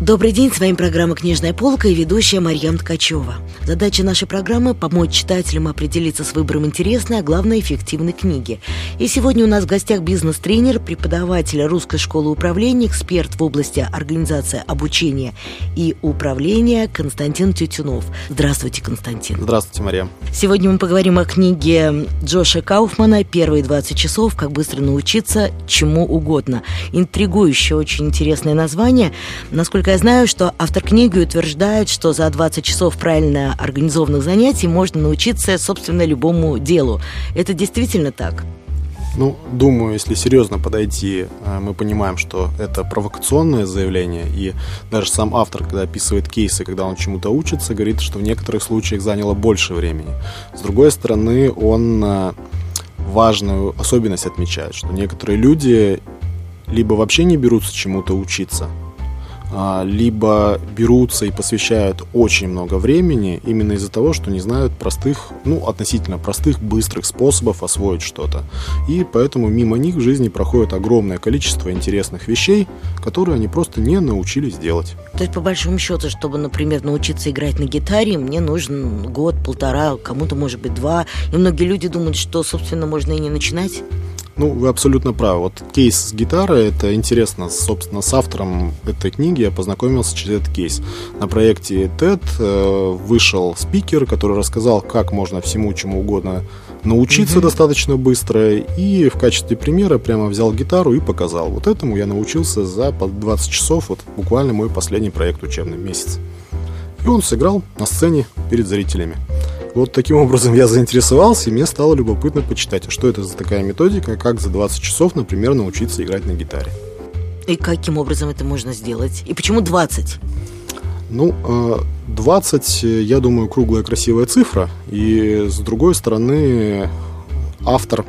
Добрый день, с вами программа «Книжная полка» и ведущая Марьям Ткачева. Задача нашей программы – помочь читателям определиться с выбором интересной, а главное – эффективной книги. И сегодня у нас в гостях бизнес-тренер, преподаватель Русской школы управления, эксперт в области организации обучения и управления Константин Тютюнов. Здравствуйте, Константин. Здравствуйте, Марьям. Сегодня мы поговорим о книге Джоша Кауфмана «Первые 20 часов. Как быстро научиться чему угодно». Интригующее, очень интересное название. Насколько я знаю, что автор книги утверждает, что за 20 часов правильно организованных занятий можно научиться, собственно, любому делу. Это действительно так? Ну, думаю, если серьезно подойти, э, мы понимаем, что это провокационное заявление, и даже сам автор, когда описывает кейсы, когда он чему-то учится, говорит, что в некоторых случаях заняло больше времени. С другой стороны, он э, важную особенность отмечает, что некоторые люди либо вообще не берутся чему-то учиться, либо берутся и посвящают очень много времени именно из-за того, что не знают простых, ну, относительно простых, быстрых способов освоить что-то. И поэтому мимо них в жизни проходит огромное количество интересных вещей, которые они просто не научились делать. То есть, по большому счету, чтобы, например, научиться играть на гитаре, мне нужен год, полтора, кому-то, может быть, два. И многие люди думают, что, собственно, можно и не начинать. Ну, вы абсолютно правы. Вот кейс с гитарой, это интересно. Собственно, с автором этой книги я познакомился через этот кейс. На проекте TED э, вышел спикер, который рассказал, как можно всему чему угодно научиться mm-hmm. достаточно быстро. И в качестве примера прямо взял гитару и показал. Вот этому я научился за 20 часов. Вот буквально мой последний проект учебный месяц. И он сыграл на сцене перед зрителями. Вот таким образом я заинтересовался, и мне стало любопытно почитать, а что это за такая методика, как за 20 часов, например, научиться играть на гитаре. И каким образом это можно сделать? И почему 20? Ну, 20, э, я думаю, круглая красивая цифра. И с другой стороны, автор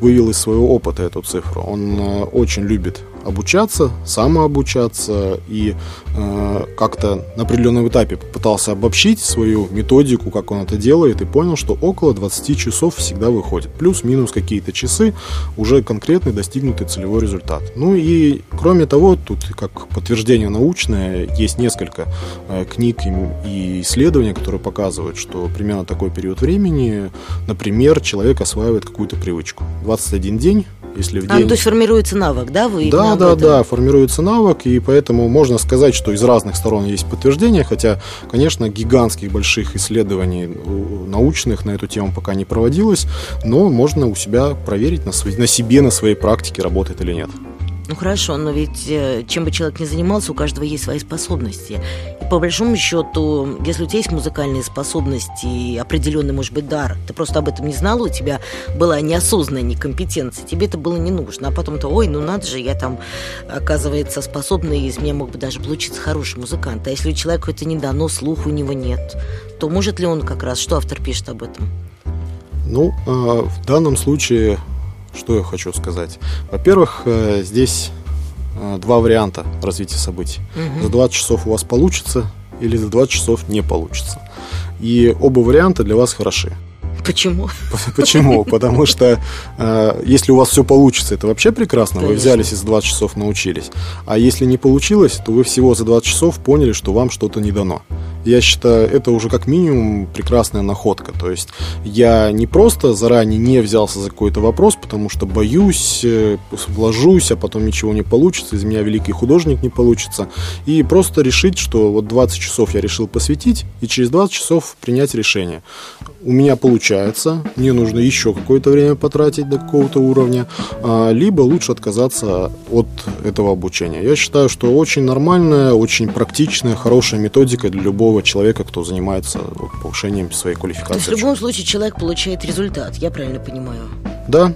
вывел из своего опыта эту цифру. Он э, очень любит обучаться, самообучаться и э, как-то на определенном этапе попытался обобщить свою методику, как он это делает, и понял, что около 20 часов всегда выходит. Плюс-минус какие-то часы, уже конкретный достигнутый целевой результат. Ну и кроме того, тут как подтверждение научное, есть несколько э, книг и исследований, которые показывают, что примерно такой период времени, например, человек осваивает какую-то привычку. 21 день если в день... А, ну, то есть формируется навык, да? Вы да, да, да, формируется навык, и поэтому можно сказать, что из разных сторон есть подтверждение, хотя, конечно, гигантских больших исследований научных на эту тему пока не проводилось, но можно у себя проверить на, на себе, на своей практике, работает или нет. Ну хорошо, но ведь э, чем бы человек ни занимался, у каждого есть свои способности. И по большому счету, если у тебя есть музыкальные способности и определенный, может быть, дар, ты просто об этом не знал, у тебя была неосознанная некомпетенция, тебе это было не нужно. А потом то, ой, ну надо же, я там, оказывается, способный, из меня мог бы даже получиться хороший музыкант. А если у человека это не дано, слух у него нет, то может ли он как раз, что автор пишет об этом? Ну, э, в данном случае что я хочу сказать? Во-первых, э, здесь э, два варианта развития событий. Угу. За 20 часов у вас получится или за 20 часов не получится. И оба варианта для вас хороши. Почему? Почему? Потому что э, если у вас все получится, это вообще прекрасно. Конечно. Вы взялись и за 20 часов научились. А если не получилось, то вы всего за 20 часов поняли, что вам что-то не дано я считаю, это уже как минимум прекрасная находка. То есть я не просто заранее не взялся за какой-то вопрос, потому что боюсь, э, вложусь, а потом ничего не получится, из меня великий художник не получится. И просто решить, что вот 20 часов я решил посвятить, и через 20 часов принять решение. У меня получается, мне нужно еще какое-то время потратить до какого-то уровня, а, либо лучше отказаться от этого обучения. Я считаю, что очень нормальная, очень практичная, хорошая методика для любого любого человека, кто занимается повышением своей квалификации. То есть в любом случае человек получает результат, я правильно понимаю? Да,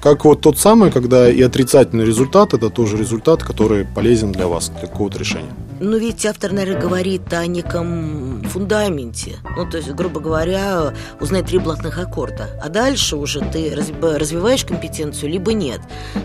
как вот тот самый, когда и отрицательный результат, это тоже результат, который полезен для вас, для какого-то решения. Ну, ведь автор, наверное, говорит о неком фундаменте. Ну, то есть, грубо говоря, узнать три блатных аккорда. А дальше уже ты развиваешь компетенцию, либо нет.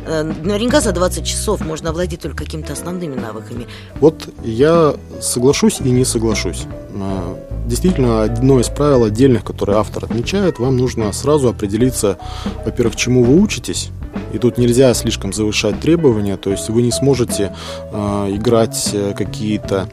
Э, наверняка за 20 часов можно овладеть только какими-то основными навыками. Вот я соглашусь и не соглашусь. Э, действительно одно из правил отдельных, которые автор отмечает, вам нужно сразу определиться, во-первых, чему вы учитесь, и тут нельзя слишком завышать требования, то есть вы не сможете э, играть э, какие-то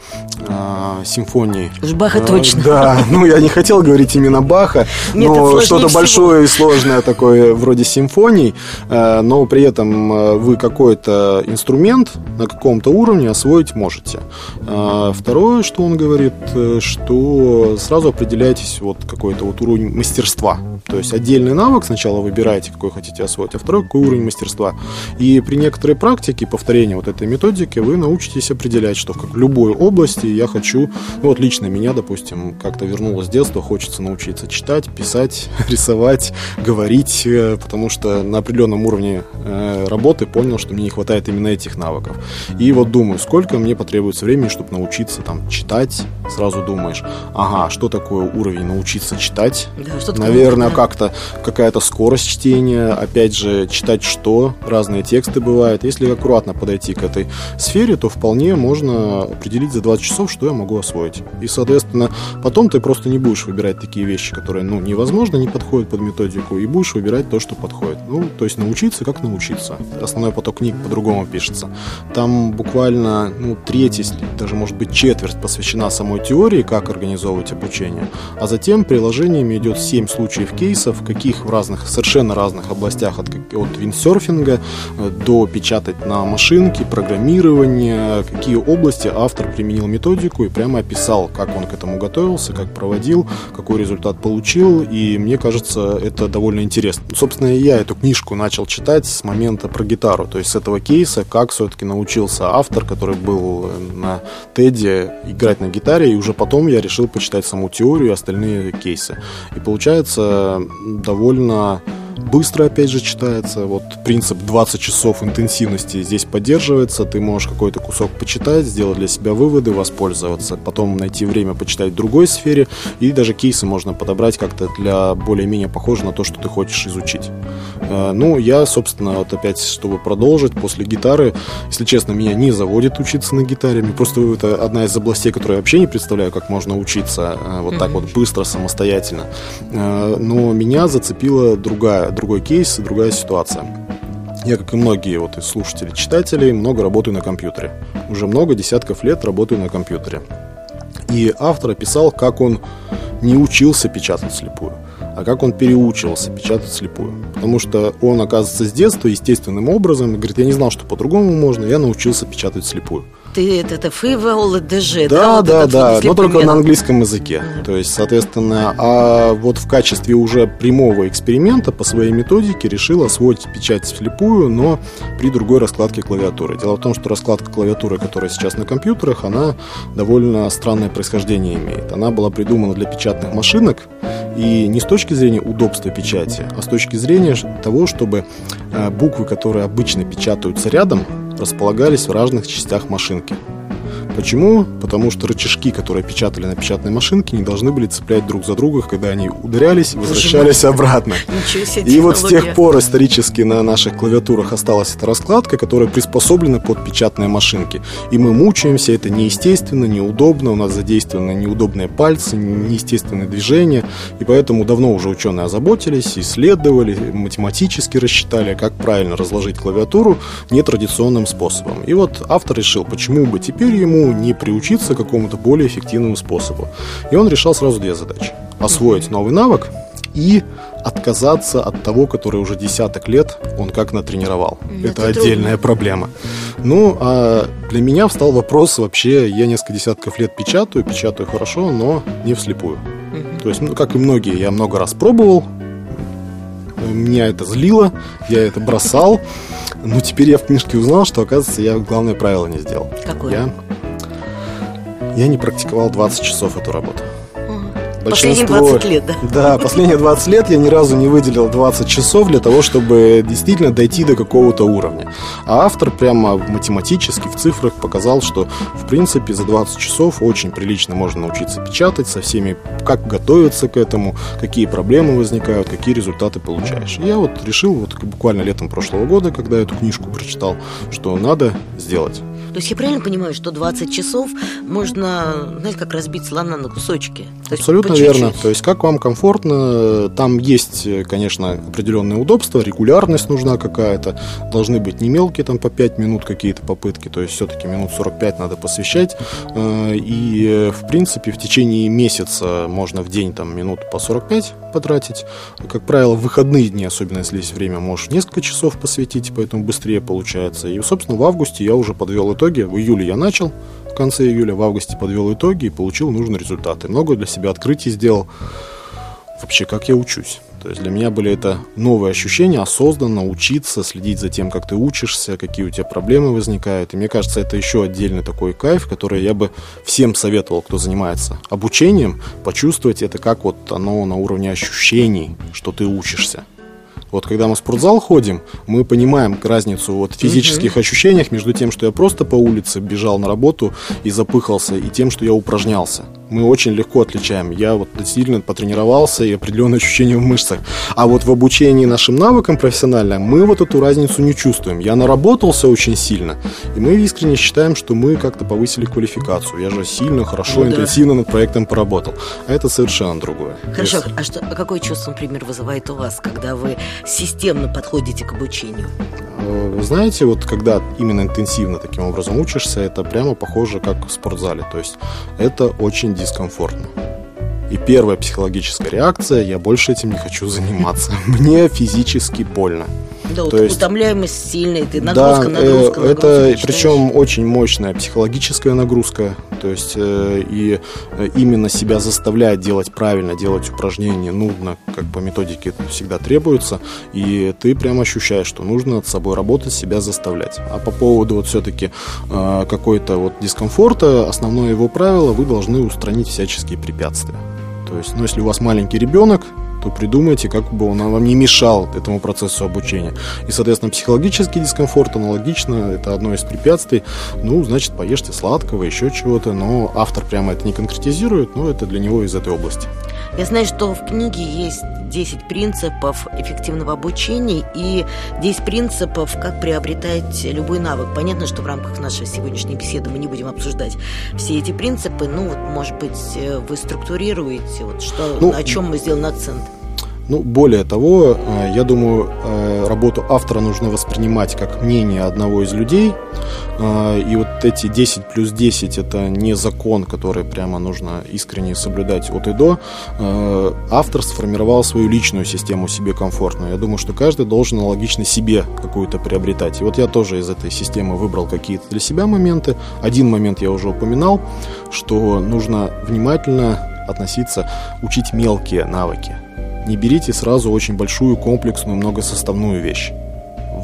э, симфонии. Уж Баха э, точно. Да, ну я не хотел говорить именно Баха, но что-то большое и сложное такое вроде симфоний, э, но при этом вы какой-то инструмент на каком-то уровне освоить можете. Э, второе, что он говорит, что сразу определяйтесь вот какой-то вот уровень мастерства. То есть отдельный навык сначала выбираете, какой хотите освоить, а второй какой уровень мастерства. И при некоторой практике, повторении вот этой методики, вы научитесь определять, что в любой области я хочу, ну вот лично меня, допустим, как-то вернулось с детства, хочется научиться читать, писать, рисовать, говорить, э, потому что на определенном уровне э, работы понял, что мне не хватает именно этих навыков. И вот думаю, сколько мне потребуется времени, чтобы научиться там читать, сразу думаешь, ага, что такое уровень научиться читать? Да, Наверное, как-то какая-то скорость чтения, опять же, читать что, разные тексты бывают. Если аккуратно подойти к этой сфере, то вполне можно определить за 20 часов, что я могу освоить. И, соответственно, потом ты просто не будешь выбирать такие вещи, которые, ну, невозможно, не подходят под методику, и будешь выбирать то, что подходит. Ну, то есть научиться, как научиться. Основной поток книг по-другому пишется. Там буквально, ну, треть, если даже, может быть, четверть посвящена самой теории, как организовывать обучение, а затем приложениями идет 7 случаев кейсов, каких в разных, совершенно разных областях, от, от виндсерфинга э, до печатать на машинке, программирования, какие области автор применил методику и прямо описал, как он к этому готовился, как проводил, какой результат получил, и мне кажется, это довольно интересно. Собственно, я эту книжку начал читать с момента про гитару, то есть с этого кейса, как все-таки научился автор, который был на Теди, играть на гитаре, и уже потом я решил почитать саму теорию и остальные кейсы. И получается, довольно быстро, опять же, читается. Вот принцип 20 часов интенсивности здесь поддерживается. Ты можешь какой-то кусок почитать, сделать для себя выводы, воспользоваться, потом найти время почитать в другой сфере. И даже кейсы можно подобрать как-то для более-менее похоже на то, что ты хочешь изучить. Э, ну, я, собственно, вот опять, чтобы продолжить, после гитары, если честно, меня не заводит учиться на гитаре. Мне просто это одна из областей, которую я вообще не представляю, как можно учиться э, вот так вот быстро, самостоятельно. Э, но меня зацепила другая другой кейс, другая ситуация. Я, как и многие вот слушатели, читатели, много работаю на компьютере. Уже много десятков лет работаю на компьютере. И автор описал, как он не учился печатать слепую, а как он переучивался печатать слепую. Потому что он, оказывается, с детства естественным образом, говорит, я не знал, что по-другому можно, я научился печатать слепую ты это, это фейвол, ДЖ, да? Да, вот да, да, но только на английском языке. То есть, соответственно, а вот в качестве уже прямого эксперимента по своей методике решил освоить печать вслепую, но при другой раскладке клавиатуры. Дело в том, что раскладка клавиатуры, которая сейчас на компьютерах, она довольно странное происхождение имеет. Она была придумана для печатных машинок, и не с точки зрения удобства печати, а с точки зрения того, чтобы э, буквы, которые обычно печатаются рядом, располагались в разных частях машинки. Почему? Потому что рычажки, которые печатали на печатной машинке, не должны были цеплять друг за друга, когда они ударялись и возвращались обратно. И вот с тех пор исторически на наших клавиатурах осталась эта раскладка, которая приспособлена под печатные машинки. И мы мучаемся, это неестественно, неудобно, у нас задействованы неудобные пальцы, неестественные движения. И поэтому давно уже ученые озаботились, исследовали, математически рассчитали, как правильно разложить клавиатуру нетрадиционным способом. И вот автор решил, почему бы теперь ему не приучиться к какому-то более эффективному способу. И он решал сразу две задачи. Освоить новый навык и отказаться от того, который уже десяток лет он как натренировал. Это, это отдельная трудно. проблема. Ну, а для меня встал вопрос вообще, я несколько десятков лет печатаю, печатаю хорошо, но не вслепую. Угу. То есть, ну, как и многие, я много раз пробовал, меня это злило, я это бросал, но теперь я в книжке узнал, что, оказывается, я главное правило не сделал. Какое? Я я не практиковал 20 часов эту работу. Большинство, последние 20 лет, да? Да, последние 20 лет я ни разу не выделил 20 часов для того, чтобы действительно дойти до какого-то уровня. А автор прямо математически в цифрах показал, что в принципе за 20 часов очень прилично можно научиться печатать со всеми, как готовиться к этому, какие проблемы возникают, какие результаты получаешь. И я вот решил вот буквально летом прошлого года, когда эту книжку прочитал, что надо сделать. То есть я правильно понимаю, что 20 часов можно, знаете, как разбить слона на кусочки? То Абсолютно верно. То есть как вам комфортно, там есть, конечно, определенные удобства, регулярность нужна какая-то, должны быть не мелкие, там по 5 минут какие-то попытки, то есть все-таки минут 45 надо посвящать. Э, и, в принципе, в течение месяца можно в день там минут по 45 потратить. Как правило, в выходные дни, особенно если есть время, можешь несколько часов посвятить, поэтому быстрее получается. И, собственно, в августе я уже подвел итоги. В июле я начал, в конце июля, в августе подвел итоги и получил нужные результаты. Много для себя открытий сделал. Вообще, как я учусь. То есть для меня были это новые ощущения, осознанно учиться, следить за тем, как ты учишься, какие у тебя проблемы возникают. И мне кажется, это еще отдельный такой кайф, который я бы всем советовал, кто занимается обучением, почувствовать это как вот оно на уровне ощущений, что ты учишься. Вот когда мы в спортзал ходим, мы понимаем разницу вот в физических угу. ощущениях между тем, что я просто по улице бежал на работу и запыхался, и тем, что я упражнялся мы очень легко отличаем. Я вот сильно потренировался и определенные ощущения в мышцах. А вот в обучении нашим навыкам профессионально мы вот эту разницу не чувствуем. Я наработался очень сильно, и мы искренне считаем, что мы как-то повысили квалификацию. Я же сильно, хорошо, ну, интенсивно да. над проектом поработал. А это совершенно другое. Хорошо, есть... а, что, а какое чувство, например, вызывает у вас, когда вы системно подходите к обучению? Э, вы знаете, вот когда именно интенсивно таким образом учишься, это прямо похоже как в спортзале. То есть это очень дискомфортно. И первая психологическая реакция – я больше этим не хочу заниматься. Мне физически больно. Да, То есть, утомляемость сильная, ты нагрузка, да, нагрузка, нагрузка. Это причем очень мощная психологическая нагрузка. То есть э, и э, именно себя заставляет делать правильно, делать упражнения нудно, как по методике это всегда требуется. И ты прям ощущаешь, что нужно над собой работать, себя заставлять. А по поводу вот все-таки э, какой-то вот дискомфорта, основное его правило, вы должны устранить всяческие препятствия. То есть, ну, если у вас маленький ребенок, то придумайте, как бы он вам не мешал этому процессу обучения. И, соответственно, психологический дискомфорт аналогично, это одно из препятствий. Ну, значит, поешьте сладкого, еще чего-то, но автор прямо это не конкретизирует, но это для него из этой области. Я знаю, что в книге есть 10 принципов эффективного обучения и 10 принципов, как приобретать любой навык. Понятно, что в рамках нашей сегодняшней беседы мы не будем обсуждать все эти принципы. Ну, вот, может быть, э, вы структурируете, вот, что, ну, на чем мы сделаем акцент. Ну, более того, э, я думаю, э, работу автора нужно воспринимать как мнение одного из людей. Э, и вот эти 10 плюс 10 это не закон, который прямо нужно искренне соблюдать от и до. Автор сформировал свою личную систему себе комфортную. Я думаю, что каждый должен аналогично себе какую-то приобретать. И вот я тоже из этой системы выбрал какие-то для себя моменты. Один момент я уже упоминал, что нужно внимательно относиться, учить мелкие навыки не берите сразу очень большую комплексную многосоставную вещь.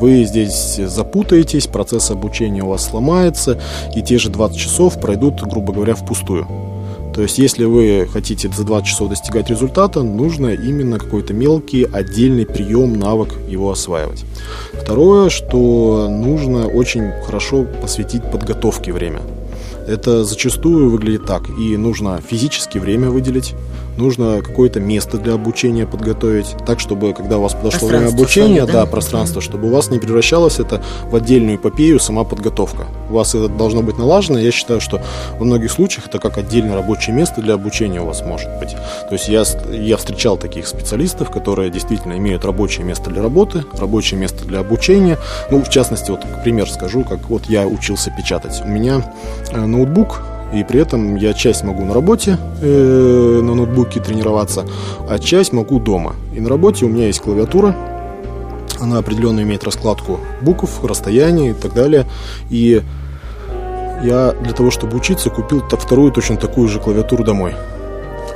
Вы здесь запутаетесь, процесс обучения у вас сломается, и те же 20 часов пройдут, грубо говоря, впустую. То есть, если вы хотите за 20 часов достигать результата, нужно именно какой-то мелкий, отдельный прием, навык его осваивать. Второе, что нужно очень хорошо посвятить подготовке время. Это зачастую выглядит так. И нужно физически время выделить, нужно какое-то место для обучения подготовить, так, чтобы, когда у вас подошло время обучения, да? да, пространство, чтобы у вас не превращалось это в отдельную эпопею, сама подготовка. У вас это должно быть налажено. Я считаю, что во многих случаях это как отдельное рабочее место для обучения у вас может быть. То есть я, я встречал таких специалистов, которые действительно имеют рабочее место для работы, рабочее место для обучения. Ну, в частности, вот пример скажу, как вот я учился печатать. У меня э, ноутбук и при этом я часть могу на работе э, на ноутбуке тренироваться, а часть могу дома. И на работе у меня есть клавиатура, она определенно имеет раскладку букв, расстояний и так далее. И я для того, чтобы учиться, купил вторую точно такую же клавиатуру домой.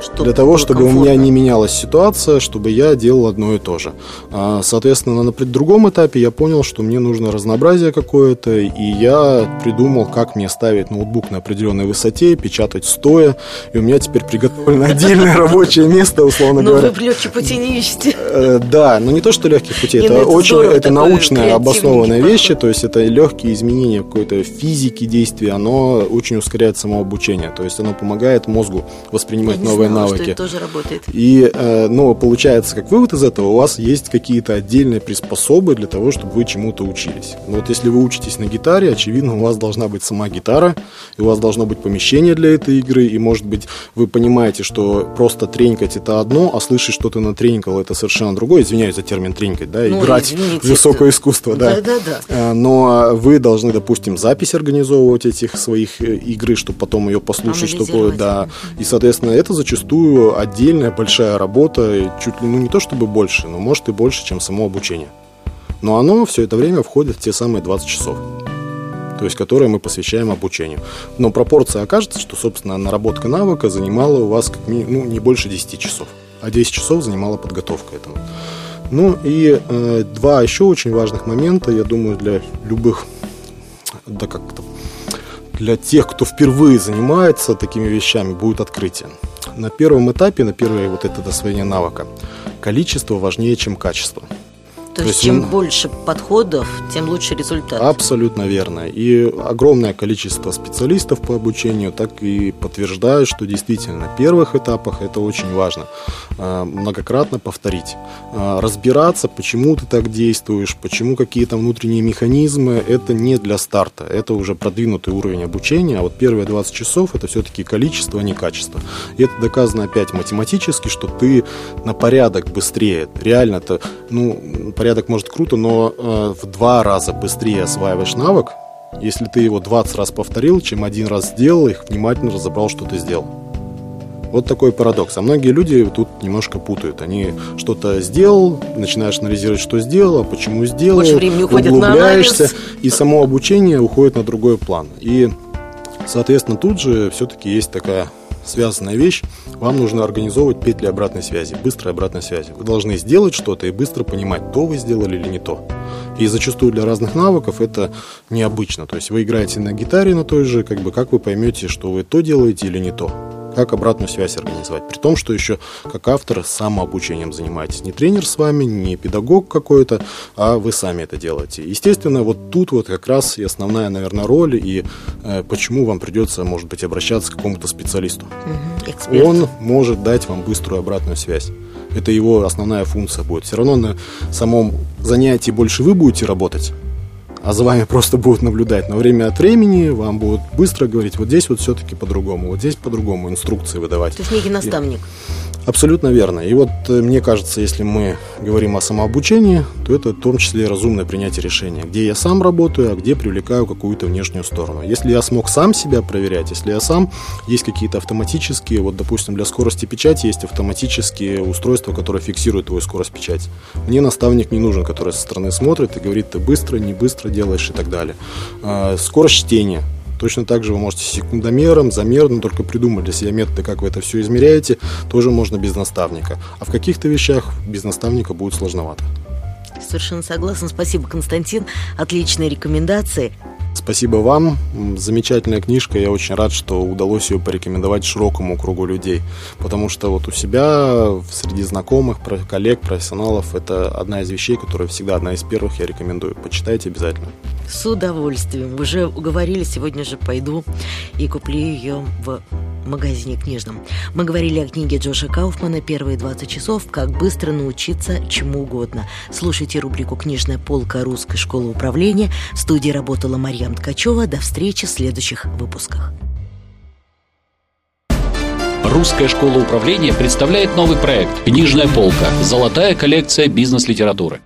Чтобы для того, чтобы комфортно. у меня не менялась ситуация, чтобы я делал одно и то же. А, соответственно, на другом этапе я понял, что мне нужно разнообразие какое-то, и я придумал, как мне ставить ноутбук на определенной высоте, печатать стоя, и у меня теперь приготовлено отдельное рабочее место, условно говоря. Ну, вы легкие пути не ищете. Да, но не то, что легких путей, это ну, очень, это научная обоснованная вещи, то есть это легкие изменения какой-то физики действия, оно очень ускоряет самообучение, то есть оно помогает мозгу воспринимать новые знала, навыки. Что это тоже работает. И, ну, получается, как вывод из этого, у вас есть какие-то отдельные приспособы для того, чтобы вы чему-то учились. Ну, вот если вы учитесь на гитаре, очевидно, у вас должна быть сама гитара, и у вас должно быть помещение для этой игры, и, может быть, вы понимаете, что просто тренькать это одно, а слышать, что ты натренькал, это совершенно другое. Извиняюсь за термин тренькать, да, Ну, играть извините, в высокое искусство, да. Да-да-да. Э, Но вы должны, допустим, запись организовывать этих своих э, игры, чтобы потом ее послушать, чтобы, да. И, соответственно, это зачастую отдельная большая работа, чуть ли, ну, не то чтобы больше, но может и больше, чем само обучение. Но оно все это время входит в те самые 20 часов то есть которые мы посвящаем обучению. Но пропорция окажется, что, собственно, наработка навыка занимала у вас как ми- ну, не больше 10 часов, а 10 часов занимала подготовка этому. Ну и э, два еще очень важных момента, я думаю, для любых, да как-то, для тех, кто впервые занимается такими вещами, будет открытие. На первом этапе, на первое вот это освоение навыка, количество важнее, чем качество. То, То есть, чем мы- больше подходов, тем лучше результат. Абсолютно верно. И огромное количество специалистов по обучению так и подтверждают, что действительно на первых этапах это очень важно. Э, Многократно повторить. Э, Разбираться, почему ты так действуешь, почему какие-то внутренние механизмы, это не для старта. Это уже продвинутый уровень обучения. А вот первые 20 часов это все-таки количество, а не качество. И это доказано опять математически, что ты на порядок быстрее. Реально-то, ну, порядок может круто, но э, в два раза быстрее осваиваешь навык, если ты его 20 раз повторил, чем один раз сделал их, внимательно разобрал, что ты сделал. Вот такой парадокс. А многие люди тут немножко путают. Они что-то сделал, начинаешь анализировать, что сделал, а почему сделал, Больше времени уходит на углубляешься, анализ. и само обучение уходит на другой план. И, соответственно, тут же все-таки есть такая связанная вещь. Вам нужно организовывать петли обратной связи, быстрой обратной связи. Вы должны сделать что-то и быстро понимать, то вы сделали или не то. И зачастую для разных навыков это необычно. То есть вы играете на гитаре на той же, как бы как вы поймете, что вы то делаете или не то. Как обратную связь организовать. При том, что еще как автор самообучением занимаетесь. Не тренер с вами, не педагог какой-то, а вы сами это делаете. Естественно, вот тут вот как раз и основная, наверное, роль, и э, почему вам придется, может быть, обращаться к какому-то специалисту. Эксперт. Он может дать вам быструю обратную связь. Это его основная функция будет. Все равно на самом занятии больше вы будете работать, а за вами просто будут наблюдать. Но время от времени вам будут быстро говорить, вот здесь вот все-таки по-другому, вот здесь по-другому, инструкции выдавать. То есть некий наставник. Абсолютно верно. И вот э, мне кажется, если мы говорим о самообучении, то это в том числе разумное принятие решения, где я сам работаю, а где привлекаю какую-то внешнюю сторону. Если я смог сам себя проверять, если я сам, есть какие-то автоматические, вот, допустим, для скорости печати есть автоматические устройства, которые фиксируют твою скорость печати. Мне наставник не нужен, который со стороны смотрит и говорит, ты быстро, не быстро делаешь и так далее. А, Скорость чтения. Точно так же вы можете секундомером, замером, только придумать для себя методы, как вы это все измеряете, тоже можно без наставника. А в каких-то вещах без наставника будет сложновато. Совершенно согласна. Спасибо, Константин. Отличные рекомендации. Спасибо вам. Замечательная книжка. Я очень рад, что удалось ее порекомендовать широкому кругу людей. Потому что вот у себя, среди знакомых, коллег, профессионалов, это одна из вещей, которая всегда одна из первых я рекомендую. Почитайте обязательно. С удовольствием. Уже уговорили, сегодня же пойду и куплю ее в магазине книжном. Мы говорили о книге Джоша Кауфмана «Первые 20 часов. Как быстро научиться чему угодно». Слушайте рубрику «Книжная полка Русской школы управления». В студии работала Марьям Ткачева. До встречи в следующих выпусках. Русская школа управления представляет новый проект «Книжная полка. Золотая коллекция бизнес-литературы».